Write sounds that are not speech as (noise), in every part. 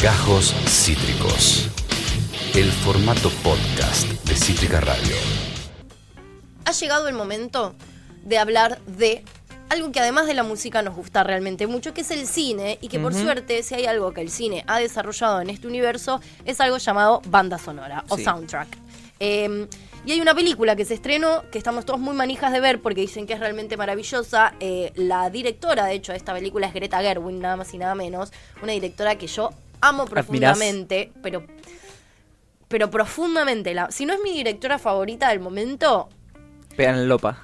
Gajos Cítricos. El formato podcast de Cítrica Radio. Ha llegado el momento de hablar de algo que además de la música nos gusta realmente mucho, que es el cine, y que por suerte, si hay algo que el cine ha desarrollado en este universo, es algo llamado banda sonora o Sí. soundtrack. Eh, y hay una película que se estrenó, que estamos todos muy manijas de ver porque dicen que es realmente maravillosa. Eh, la directora, de hecho, de esta película es Greta Gerwig, nada más y nada menos. Una directora que yo amo profundamente, pero, pero profundamente. La, si no es mi directora favorita del momento, Pegan el lopa.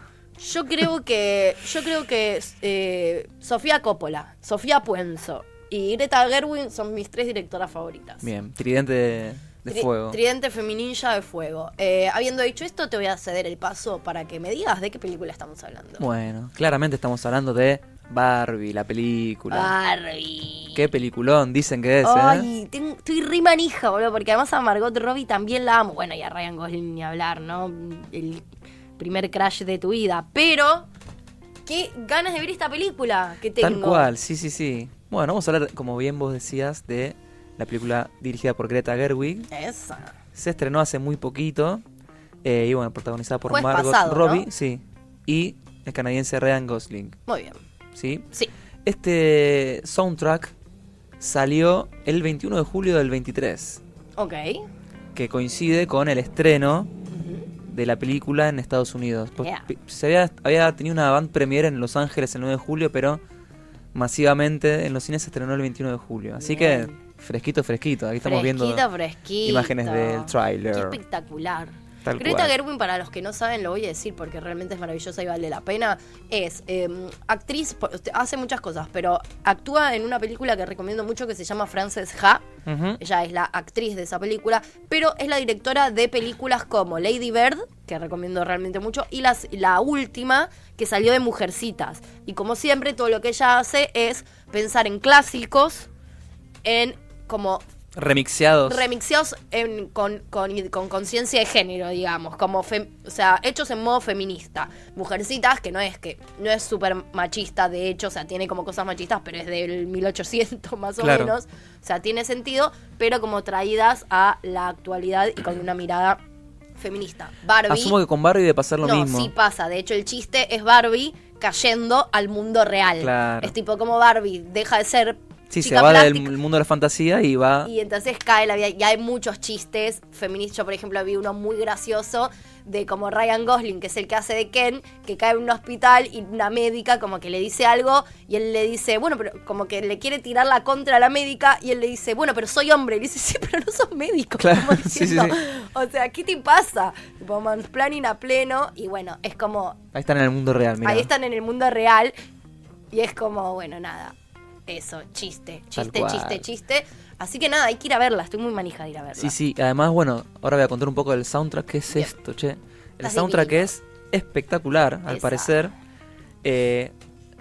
yo creo que. Yo creo que eh, Sofía Coppola, Sofía Puenzo y Greta Gerwig son mis tres directoras favoritas. Bien, tridente de, de Tri- fuego. Tridente femininja de fuego. Eh, habiendo dicho esto, te voy a ceder el paso para que me digas de qué película estamos hablando. Bueno, claramente estamos hablando de Barbie, la película. Barbie. Qué peliculón, dicen que es, ¿eh? Ay, tengo- estoy re manija, boludo, porque además a Margot Robbie también la amo. Bueno, y a Ryan Gosling ni hablar, ¿no? El primer crash de tu vida. Pero, qué ganas de ver esta película que tengo. Tal cual, sí, sí, sí. Bueno, vamos a hablar, como bien vos decías, de la película dirigida por Greta Gerwig. Esa. Se estrenó hace muy poquito. eh, y bueno, protagonizada por Margot pasado, Robbie, ¿no? sí. Y el canadiense Ryan Gosling, Muy bien. ¿Sí? Sí. Este soundtrack salió el 21 de julio del 23, Ok. que coincide con el estreno de la película en Estados Unidos. Pues, Yeah. Se había, había tenido una band premiere en Los Ángeles el 9 de julio, pero masivamente en los cines se estrenó el 21 de julio. Así que fresquito, fresquito. Aquí estamos viendo Fresquito, imágenes del tráiler. Qué espectacular. Tal Greta cual. Gerwig, para los que no saben, lo voy a decir porque realmente es maravillosa y vale la pena. Es eh, actriz, por- hace muchas cosas, pero actúa en una película que recomiendo mucho que se llama Frances Ha. Ella es la actriz de esa película, pero es la directora de películas como Lady Bird, que recomiendo realmente mucho, y las, la última que salió de Mujercitas. Y como siempre, todo lo que ella hace es pensar en clásicos, en como Remixeados. remixeados en- con con- con conciencia de género, digamos, como fem- o sea, hechos en modo feminista. Mujercitas, que no es que no es súper machista, de hecho, o sea, tiene como cosas machistas, pero es del 1800 (laughs) más o menos. O sea, tiene sentido, pero como traídas a la actualidad y con una mirada feminista. Barbie Asumo que con Barbie debe pasar lo no, mismo. sí pasa. De hecho, el chiste es Barbie cayendo al mundo real. Claro. Es tipo como Barbie deja de ser Sí, se va plástica del mundo de la fantasía y va... y entonces cae la vida. Y hay muchos chistes feministas. Yo, por ejemplo, vi uno muy gracioso de como Ryan Gosling, que es el que hace de Ken, que cae en un hospital y una médica como que le dice algo y él le dice, bueno, pero como que le quiere tirar la contra a la médica y él le dice, bueno, pero soy hombre. Y le dice, sí, pero no sos médico. Claro, Como (laughs) sí, sí, diciendo, sí. O sea, ¿qué te pasa? Tipo, mansplaining a pleno. Y bueno, es como, Ahí están en el mundo real, mira. ahí están en el mundo real y es como, bueno, nada. Eso, chiste, chiste, chiste, chiste. Así que nada, hay que ir a verla. Estoy muy manija de ir a verla. Sí, sí, además, bueno, ahora voy a contar un poco del soundtrack. ¿Qué es Bien. esto, che? El Estás soundtrack divino. es espectacular, al Esa. parecer. Eh,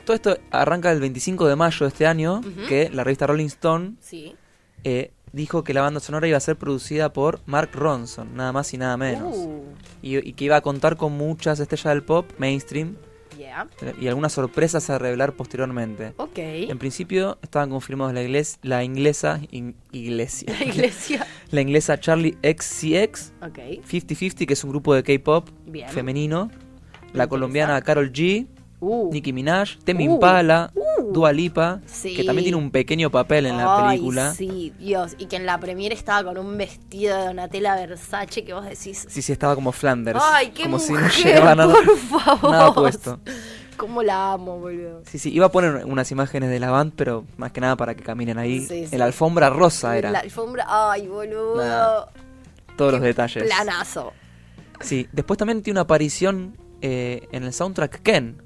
todo esto arranca el 25 de mayo de este año, que la revista Rolling Stone Sí. eh, dijo que la banda sonora iba a ser producida por Mark Ronson, nada más y nada menos. Uh, Y, y que iba a contar con muchas estrellas del pop mainstream yeah. eh, y algunas sorpresas a revelar posteriormente. Ok. En principio estaban confirmados la, igles- la inglesa in- iglesia. La iglesia. (laughs) la inglesa Charlie XCX, Ok. 50-50, que es un grupo de K-pop femenino. La colombiana Carol G, Uh. Nicki Minaj, Temi Uh, Impala, uh. Dua Lipa, Sí. que también tiene un pequeño papel en la Ay, película. Sí, Dios. Y que en la premiere estaba con un vestido de Donatella Versace que vos decís. Sí, sí, estaba como Flanders. Ay, qué como si no llevaba nada, por favor. nada puesto. Cómo la amo, boludo. Sí, sí, iba a poner unas imágenes de la band, pero más que nada para que caminen ahí. Sí, sí. En la alfombra rosa era. La alfombra. Ay, boludo. Todos los detalles. Planazo. Sí, después también tiene una aparición eh, en el soundtrack Ken.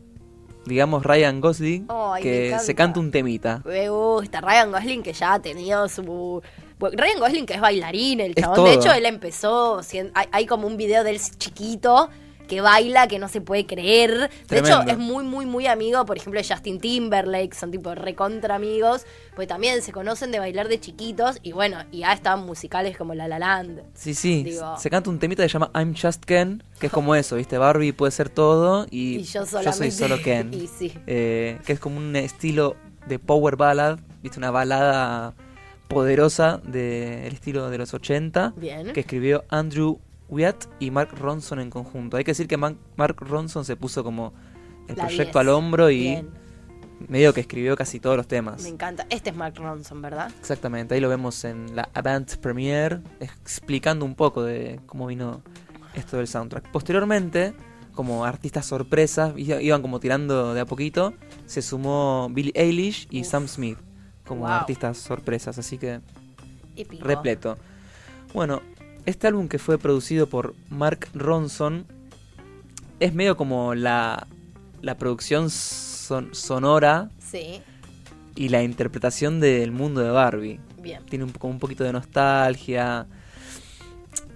Digamos Ryan Gosling, me que se canta un temita. Me gusta. Ryan Gosling que ya ha tenido su. Ryan Gosling que es bailarín, el chabón. De hecho, él empezó. Hay, hay como un video de él chiquito que baila, que no se puede creer. De hecho, es muy, muy, muy amigo, por ejemplo, de Justin Timberlake, son tipo recontra amigos, pues también se conocen de bailar de chiquitos y bueno, y ya están musicales como La La Land. Sí, sí. Digo- Se canta un temita que se llama I'm Just Ken, que es como eso, ¿viste? Barbie puede ser todo y, Y yo soy solo Ken. (laughs) y sí. Eh, que es como un estilo de power ballad, ¿viste? Una balada poderosa del estilo de los 80 Bien. que escribió Andrew Wyatt y Mark Ronson en conjunto. Hay que decir que Man- Mark Ronson se puso como el La proyecto 10. al hombro y Bien, medio que escribió casi todos los temas. me encanta. Este es Mark Ronson, ¿verdad? Exactamente, ahí lo vemos en la Avant Premiere explicando un poco de cómo vino esto del soundtrack. Posteriormente, como artistas sorpresas, iban como tirando de a poquito, se sumó Billie Eilish y Uf. Sam Smith como Wow. artistas sorpresas, así que Épico. repleto. Bueno, este álbum que fue producido por Mark Ronson es medio como la, la producción son- sonora Sí, y la interpretación del mundo de Barbie. bien. Tiene un, como un poquito de nostalgia.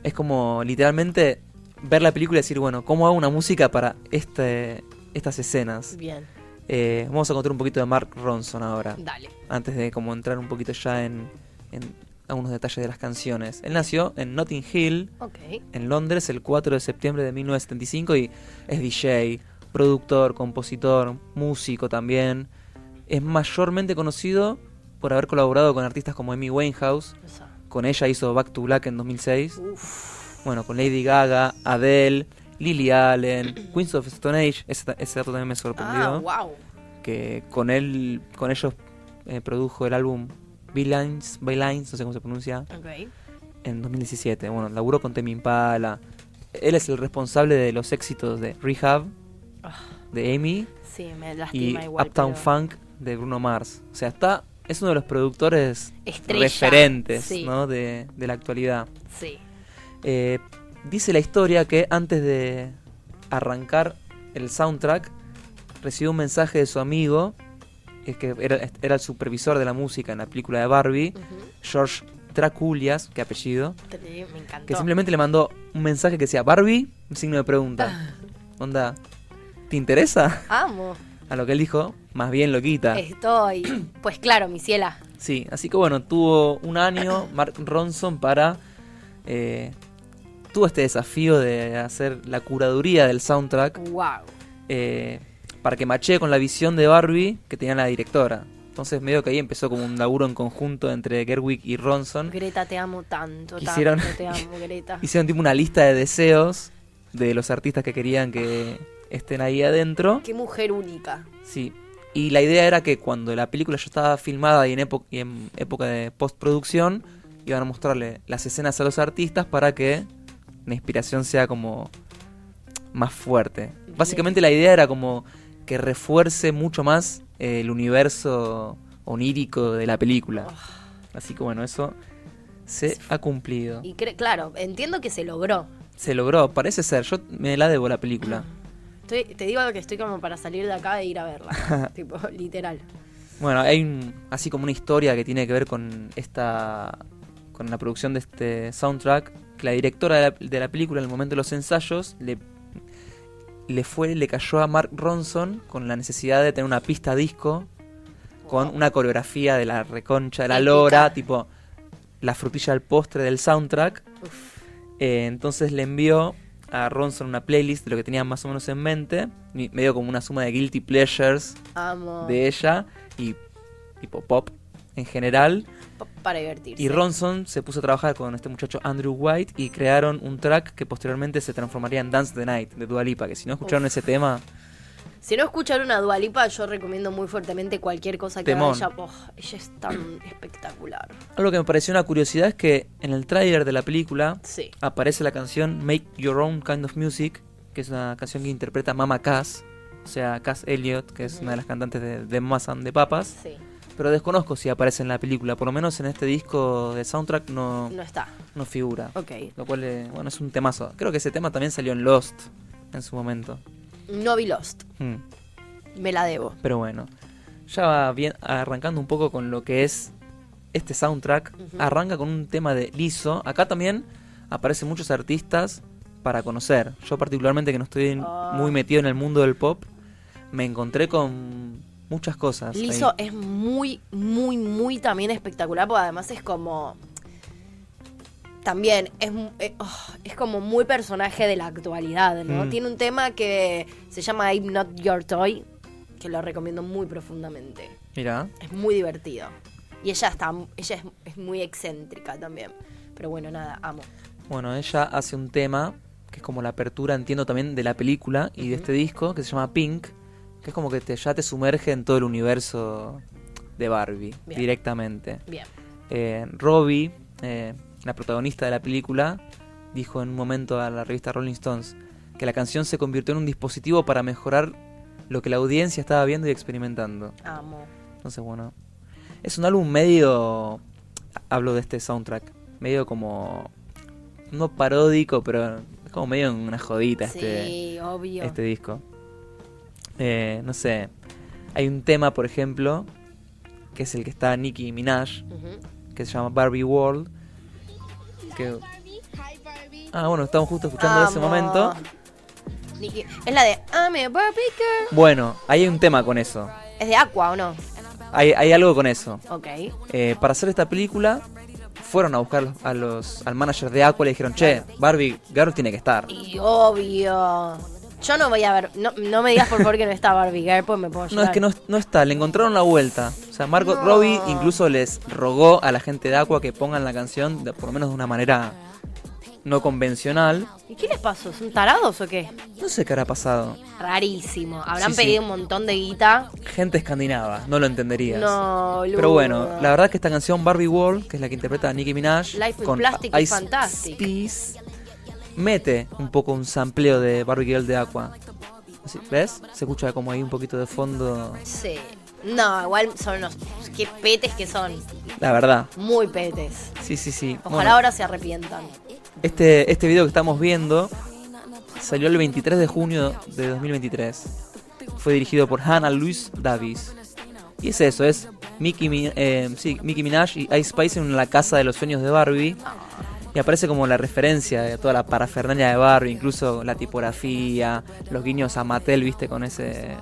Es como literalmente ver la película y decir, bueno, ¿cómo hago una música para este, estas escenas? Bien, Eh, vamos a contar un poquito de Mark Ronson ahora dale. antes de como entrar un poquito ya en, en algunos detalles de las canciones. Él nació en Notting Hill, en Londres, el 4 de septiembre de 1975 y es DJ, productor, compositor, músico también. Es mayormente conocido por haber colaborado con artistas como Amy Winehouse. Con ella hizo Back to Black en 2006. Uf. Bueno, con Lady Gaga, Adele, Lily Allen, Queens of Stone Age. Ese, ese dato también me sorprendió Ah, wow. que con él con ellos eh, produjo el álbum Bylines, Bylines, no sé cómo se pronuncia, Ok. en 2017. Bueno, laburó con Temi Impala. Él es el responsable de los éxitos de Rehab, Ah. de Amy, Sí, me y igual. Uptown pero- Funk de Bruno Mars. O sea, está es uno de los productores Estrella. referentes Sí. ¿no? de, de la actualidad. Sí. Eh, dice la historia que antes de arrancar el soundtrack recibió un mensaje de su amigo, que era, era el supervisor de la música en la película de Barbie. George Draculias, qué apellido, Me encantó. que simplemente le mandó un mensaje que decía Barbie, un signo de Ah. pregunta. Onda, ¿te interesa? Amo. A lo que él dijo, más bien loquita. Estoy. (clears throat) Pues claro, mi ciela. Sí, así que bueno, tuvo un año (coughs) Mark Ronson para... eh, tuvo este desafío de hacer la curaduría del soundtrack Wow. eh, para que machee con la visión de Barbie que tenía la directora. Entonces medio que ahí empezó como un laburo en conjunto entre Gerwig y Ronson. Greta, te amo tanto. Tanto te amo, (laughs) Greta. Hicieron tipo una lista de deseos de los artistas que querían que estén ahí adentro. Qué mujer única. Sí. Y la idea era que cuando la película ya estaba filmada y en, y en época de postproducción, iban a mostrarle las escenas a los artistas para que la inspiración sea como más fuerte. Básicamente la idea era como que refuerce mucho más eh, el universo onírico de la película. Así que bueno, eso se ha cumplido. Y claro, entiendo que se logró. Se logró, parece ser. Yo me la debo la película. (clears throat) Estoy- te digo que estoy como para salir de acá e ir a verla. (laughs) tipo, literal. Bueno, hay un- así como una historia que tiene que ver con esta con la producción de este soundtrack, que la directora de la, de la película en el momento de los ensayos le le fue le cayó a Mark Ronson con la necesidad de tener una pista disco con una coreografía de la reconcha de la lora, tipo la frutilla al postre del soundtrack. Eh, entonces le envió a Ronson una playlist de lo que tenía más o menos en mente, medio como una suma de guilty pleasures Amo. de ella y tipo pop en general. Pa- Para divertirse. Y Ronson se puso a trabajar con este muchacho Andrew White y crearon un track que posteriormente se transformaría en Dance the Night de Dua Lipa, que si no escucharon Uf. ese tema, Si no escucharon una Dualipa, yo recomiendo muy fuertemente cualquier cosa que haga ella. Oh, ella es tan espectacular. algo que me pareció una curiosidad es que en el tráiler de la película Sí. aparece la canción Make Your Own Kind of Music, que es una canción que interpreta Mama Cass, o sea, Cass Elliot, que es una de las cantantes de, de Mamas and the Papas, Sí. Pero desconozco si aparece en la película, por lo menos en este disco de soundtrack no, No está. no figura. Ok. Lo cual, eh, bueno, es un temazo. Creo que ese tema también salió en Lost en su momento. No vi Lost. Hmm, Me la debo. Pero bueno, ya va bien arrancando un poco con lo que es este soundtrack. Arranca con un tema de Lizzo. Acá también aparecen muchos artistas para conocer. Yo particularmente que no estoy Ah. muy metido en el mundo del pop, me encontré con muchas cosas. ahí. Lizzo es muy, muy, muy también espectacular, porque además es como. También es, eh, oh, es como muy personaje de la actualidad, ¿no? Mm. Tiene un tema que se llama I'm Not Your Toy, que lo recomiendo muy profundamente. Mira, Es muy divertido. Y ella está, ella es, es muy excéntrica también. Pero bueno, nada, amo. Bueno, ella hace un tema que es como la apertura, entiendo también, de la película y de este disco, que se llama Pink, que es como que te, ya te sumerge en todo el universo de Barbie Bien. directamente. Bien. Eh, Robbie, eh, la protagonista de la película, dijo en un momento a la revista Rolling Stones que la canción se convirtió en un dispositivo para mejorar lo que la audiencia estaba viendo y experimentando. Amo. Entonces, bueno, es un álbum medio, hablo de este soundtrack, medio como, no paródico, pero es como medio una jodita este, Sí, obvio. este disco. Eh, no sé, hay un tema, por ejemplo, que es el que está Nicki Minaj, que se llama Barbie World. Que... Ah, bueno, estamos justo escuchando ese Amo. momento. Nicki- Es la de I'm a Barbie girl. Bueno, ahí hay un tema con eso. ¿Es de Aqua o no? Hay, hay algo con eso. Ok. Eh, para hacer esta película, fueron a buscar a los, al manager de Aqua y le dijeron, che, Barbie Girl tiene que estar. Y obvio. Yo no voy a ver. No, no me digas por favor que no está Barbie Girl, pues me puedo No, es llorar. que no, no está, le encontraron la vuelta. O sea, Margot No. Robbie incluso les rogó a la gente de Aqua que pongan la canción, de- por lo menos de una manera no convencional. ¿Y qué les pasó? ¿Son tarados o qué? No sé qué habrá pasado. Rarísimo. Habrán Sí, sí. pedido un montón de guita. Gente escandinava, no lo entenderías. No, Pero bueno, la verdad es que esta canción Barbie World, que es la que interpreta Nicki Minaj, Life with Plastic is Ice fantastic. Mete un poco un sampleo de Barbie Girl de Aqua. Así, ¿Ves? Se escucha como ahí un poquito de fondo. Sí. No, igual son unos. Qué petes que son. La verdad. Muy petes. Sí, sí, sí. Ojalá Bueno, ahora se arrepientan. este, este video que estamos viendo salió el 23 de junio de 2023. Fue dirigido por Hannah Louise Davis. Y es eso, es Mickey, Mi- eh, sí, Nicki Minaj y Ice Spice en la casa de los sueños de Barbie. Aparece como la referencia de toda la parafernalia de Barbie, incluso la tipografía, los guiños a Mattel, viste, con ese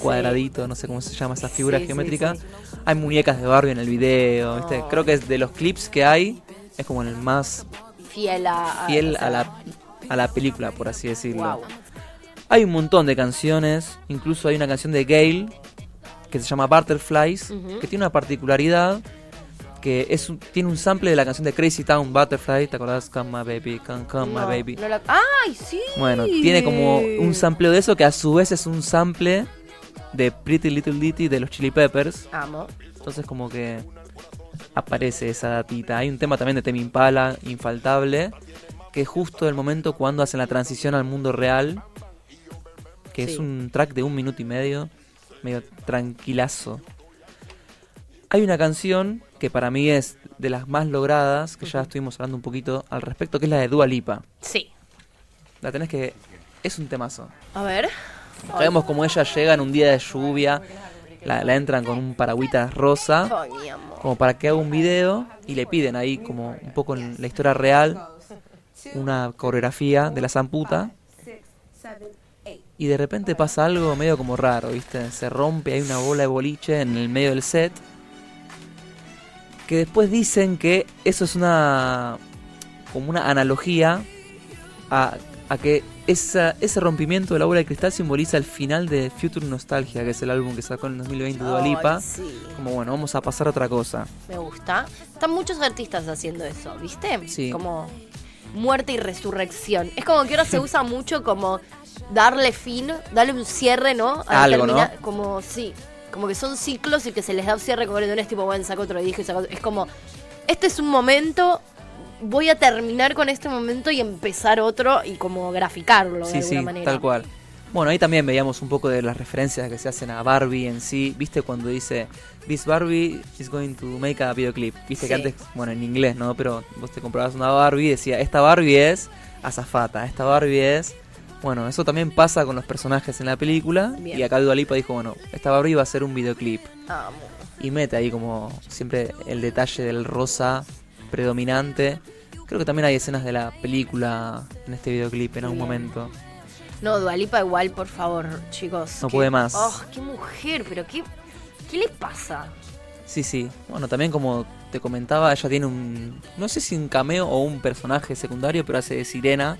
cuadradito, no sé cómo se llama esa figura Sí, geométrica. sí. Hay muñecas de Barbie en el video, viste. Oh. Creo que es de los clips que hay, es como el más Fiel a. fiel la, a la película, por así decirlo. Hay un montón de canciones, incluso hay una canción de Gale que se llama Butterflies, que tiene una particularidad que es un- tiene un sample de la canción de Crazy Town Butterfly, ¿te acordás? Come my baby, come, come No, my baby. no la- ¡Ay, sí! Bueno, tiene como un sampleo de eso que a su vez es un sample de Pretty Little Ditty de los Chili Peppers. Amo. Entonces como que aparece esa datita. Hay un tema también de Temi Impala, infaltable, que es justo el momento cuando hacen la transición al mundo real, que Sí. es un track de un minuto y medio, medio tranquilazo. Hay una canción que para mí es de las más logradas, que ya estuvimos hablando un poquito al respecto, que es la de Dua Lipa. Sí. La tenés que... Es un temazo. A ver. Vemos como ella llega en un día de lluvia, la, la entran con un paragüitas rosa como para que haga un video y le piden ahí como un poco en la historia real una coreografía de la zamputa y de repente pasa algo medio como raro, ¿viste? Se rompe, hay una bola de boliche en el medio del set que después dicen que eso es una como una analogía a, a que esa, ese rompimiento de la bola de cristal simboliza el final de Future Nostalgia, que es el álbum que sacó en el 2020 Dua Ay, Lipa. sí. Como bueno, vamos a pasar a otra cosa. Me gusta. Están muchos artistas haciendo eso, ¿viste? Sí. Como muerte y resurrección. Es como que ahora se (laughs) usa mucho como darle fin, darle un cierre, ¿no? A Algo, ¿no? Como, sí, como que son ciclos y que se les da un cierre como no es tipo, bueno, saco otro disco y saco otro- Es como, este es un momento, voy a terminar con este momento y empezar otro y como graficarlo de Sí, alguna sí, manera. tal cual. Bueno, ahí también veíamos un poco de las referencias que se hacen a Barbie en sí. ¿Viste cuando dice This Barbie is going to make a videoclip? Viste que antes, bueno, en inglés, ¿no? Pero vos te comprabas una Barbie y decía, esta Barbie es azafata, esta Barbie es... Bueno, eso también pasa con los personajes en la película. Bien. Y acá Dua Lipa dijo, bueno, esta Barbie va a ser un videoclip. Amo. Y mete ahí como siempre el detalle del rosa predominante. Creo que también hay escenas de la película en este videoclip en algún Bien. momento. No, Dualipa igual, por favor, chicos. No que- puede más. Oh, qué mujer, pero qué, ¿qué le pasa? Sí, sí. Bueno, también como te comentaba, ella tiene un... No sé si un cameo o un personaje secundario, pero hace de sirena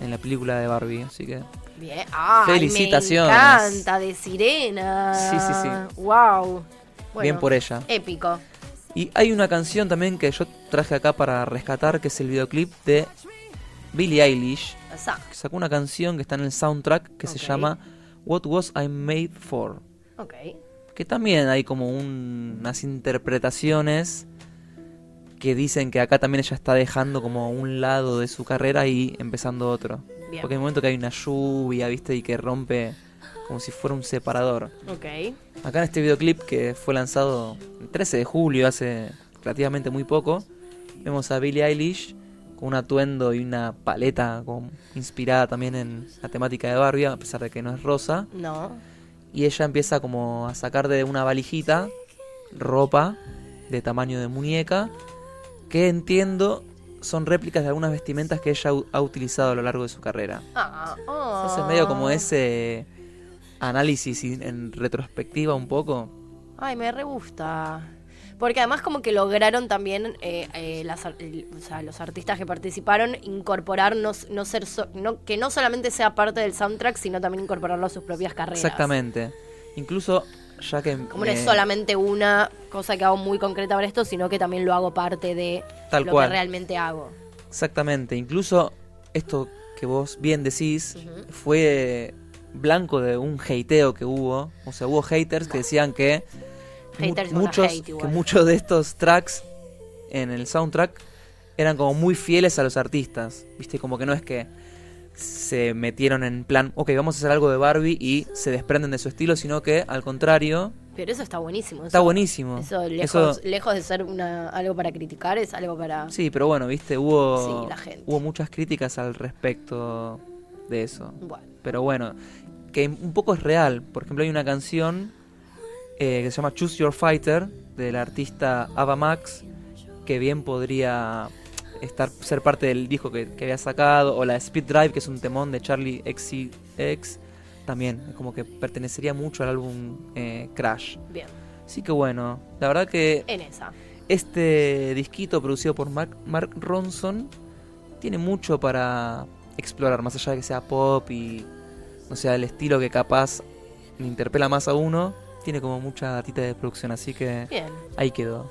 en la película de Barbie, así que... Bien. Ay, Felicitaciones. Me encanta, de sirena. Sí, sí, sí. Wow. Bien por ella. Épico. Y hay una canción también que yo traje acá para rescatar, que es el videoclip de Billie Eilish, que sacó una canción que está en el soundtrack que se llama What Was I Made For. Ok. Que también hay como un- unas interpretaciones que dicen que acá también ella está dejando como un lado de su carrera y empezando otro. Bien. Porque hay un momento que hay una lluvia, ¿viste? Y que rompe como si fuera un separador. Ok. Acá en este videoclip que fue lanzado el 13 de julio, hace relativamente muy poco, vemos a Billie Eilish con un atuendo y una paleta como inspirada también en la temática de Barbie, a pesar de que no es rosa. No. Y ella empieza como a sacar de una valijita ropa de tamaño de muñeca, que entiendo son réplicas de algunas vestimentas que ella ha utilizado a lo largo de su carrera. Ah, oh. Entonces medio como ese análisis en retrospectiva un poco. Ay, me re gusta. Porque además como que lograron también eh, eh, las ar- el- o sea, los artistas que participaron incorporar no, s- no ser so- no, que no solamente sea parte del soundtrack, sino también incorporarlo a sus propias carreras. Exactamente. Incluso ya que... Como no es eh, solamente una cosa que hago muy concreta para esto, sino que también lo hago parte de Tal lo cual. que realmente hago. Exactamente. Incluso esto que vos bien decís fue blanco de un hateo que hubo. O sea, hubo haters que decían que mu- muchos, que muchos de estos tracks en el soundtrack eran como muy fieles a los artistas. Viste, como que no es que se metieron en plan, ok, vamos a hacer algo de Barbie y se desprenden de su estilo, sino que al contrario, Pero eso está buenísimo. está buenísimo. Eso lejos, Eso- lejos de ser una, algo para criticar, es algo para... Sí, pero bueno, viste, hubo, Sí, la gente. hubo muchas críticas al respecto de eso. Bueno. Pero bueno, que un poco es real. Por ejemplo, hay una canción eh, que se llama Choose Your Fighter del artista Ava Max, que bien podría estar ser parte del disco que, que había sacado, o la Speed Drive, que es un temón de Charlie XCX, también, como que pertenecería mucho al álbum eh, Crash. Bien, Así que bueno, la verdad que en esa. este disquito producido por Mark, Mark Ronson tiene mucho para explorar, más allá de que sea pop y no sea el estilo que capaz le interpela más a uno, tiene como mucha datita de producción, así que Bien. ahí quedó.